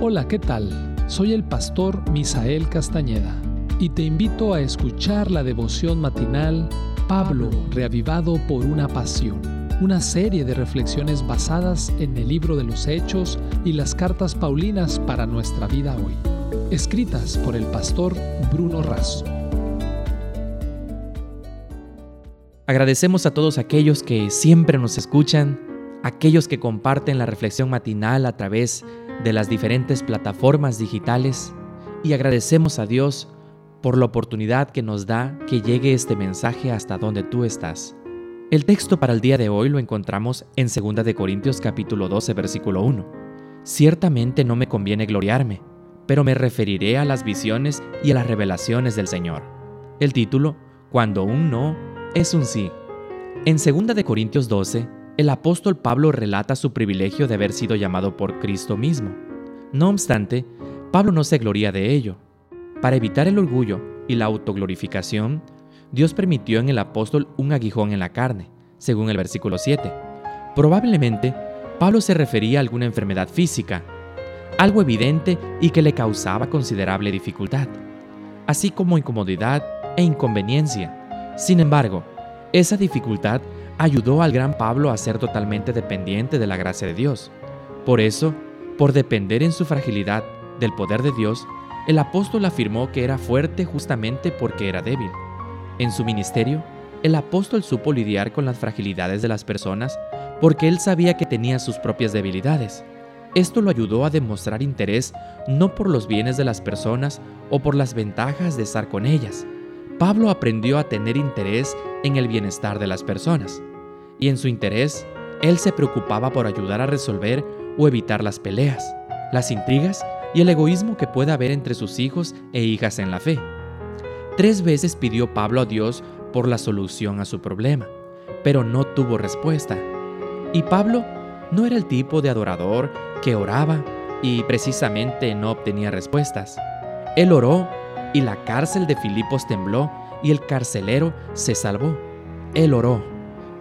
Hola, ¿qué tal? Soy el pastor Misael Castañeda y te invito a escuchar la devoción matinal Pablo, reavivado por una pasión, una serie de reflexiones basadas en el libro de los Hechos y las cartas Paulinas para nuestra vida hoy, escritas por el pastor Bruno Razo. Agradecemos a todos aquellos que siempre nos escuchan, aquellos que comparten la reflexión matinal a través de las diferentes plataformas digitales y agradecemos a Dios por la oportunidad que nos da que llegue este mensaje hasta donde tú estás. El texto para el día de hoy lo encontramos en 2 de Corintios capítulo 12 versículo 1. Ciertamente no me conviene gloriarme, pero me referiré a las visiones y a las revelaciones del Señor. El título, Cuando un no es un sí. En 2 de Corintios 12 el apóstol Pablo relata su privilegio de haber sido llamado por Cristo mismo. No obstante, Pablo no se gloria de ello. Para evitar el orgullo y la autoglorificación, Dios permitió en el apóstol un aguijón en la carne, según el versículo 7. Probablemente, Pablo se refería a alguna enfermedad física, algo evidente y que le causaba considerable dificultad, así como incomodidad e inconveniencia. Sin embargo, esa dificultad ayudó al gran Pablo a ser totalmente dependiente de la gracia de Dios. Por eso, por depender en su fragilidad del poder de Dios, el apóstol afirmó que era fuerte justamente porque era débil. En su ministerio, el apóstol supo lidiar con las fragilidades de las personas porque él sabía que tenía sus propias debilidades. Esto lo ayudó a demostrar interés no por los bienes de las personas o por las ventajas de estar con ellas, Pablo aprendió a tener interés en el bienestar de las personas, y en su interés, él se preocupaba por ayudar a resolver o evitar las peleas, las intrigas y el egoísmo que pueda haber entre sus hijos e hijas en la fe. Tres veces pidió Pablo a Dios por la solución a su problema, pero no tuvo respuesta. Y Pablo no era el tipo de adorador que oraba y precisamente no obtenía respuestas. Él oró y la cárcel de Filipos tembló y el carcelero se salvó. Él oró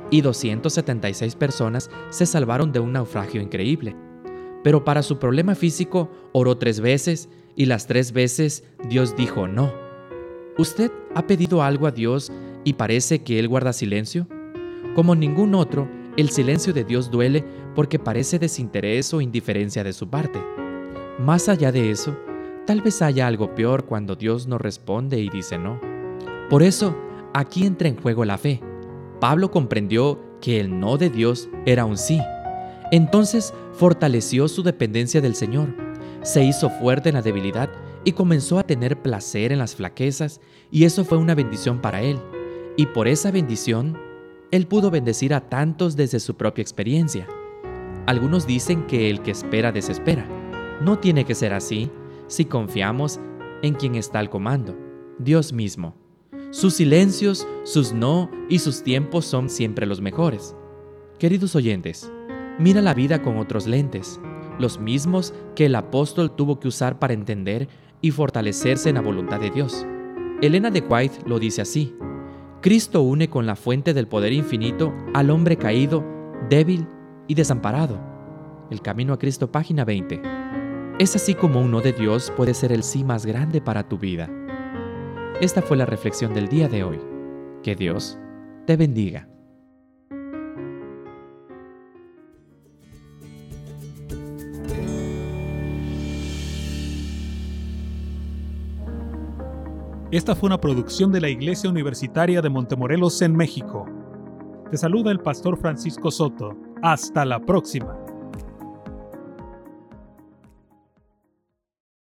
y 276 personas se salvaron de un naufragio increíble. Pero para su problema físico oró tres veces y las tres veces Dios dijo no. ¿Usted ha pedido algo a Dios y parece que Él guarda silencio? Como ningún otro, el silencio de Dios duele porque parece desinterés o indiferencia de su parte. Más allá de eso, Tal vez haya algo peor cuando Dios no responde y dice no. Por eso, aquí entra en juego la fe. Pablo comprendió que el no de Dios era un sí. Entonces fortaleció su dependencia del Señor, se hizo fuerte en la debilidad y comenzó a tener placer en las flaquezas, y eso fue una bendición para él. Y por esa bendición, él pudo bendecir a tantos desde su propia experiencia. Algunos dicen que el que espera desespera. No tiene que ser así si confiamos en quien está al comando, Dios mismo. Sus silencios, sus no y sus tiempos son siempre los mejores. Queridos oyentes, mira la vida con otros lentes, los mismos que el apóstol tuvo que usar para entender y fortalecerse en la voluntad de Dios. Elena de White lo dice así, Cristo une con la fuente del poder infinito al hombre caído, débil y desamparado. El Camino a Cristo, página 20. Es así como uno de Dios puede ser el sí más grande para tu vida. Esta fue la reflexión del día de hoy. Que Dios te bendiga. Esta fue una producción de la Iglesia Universitaria de Montemorelos en México. Te saluda el pastor Francisco Soto. Hasta la próxima.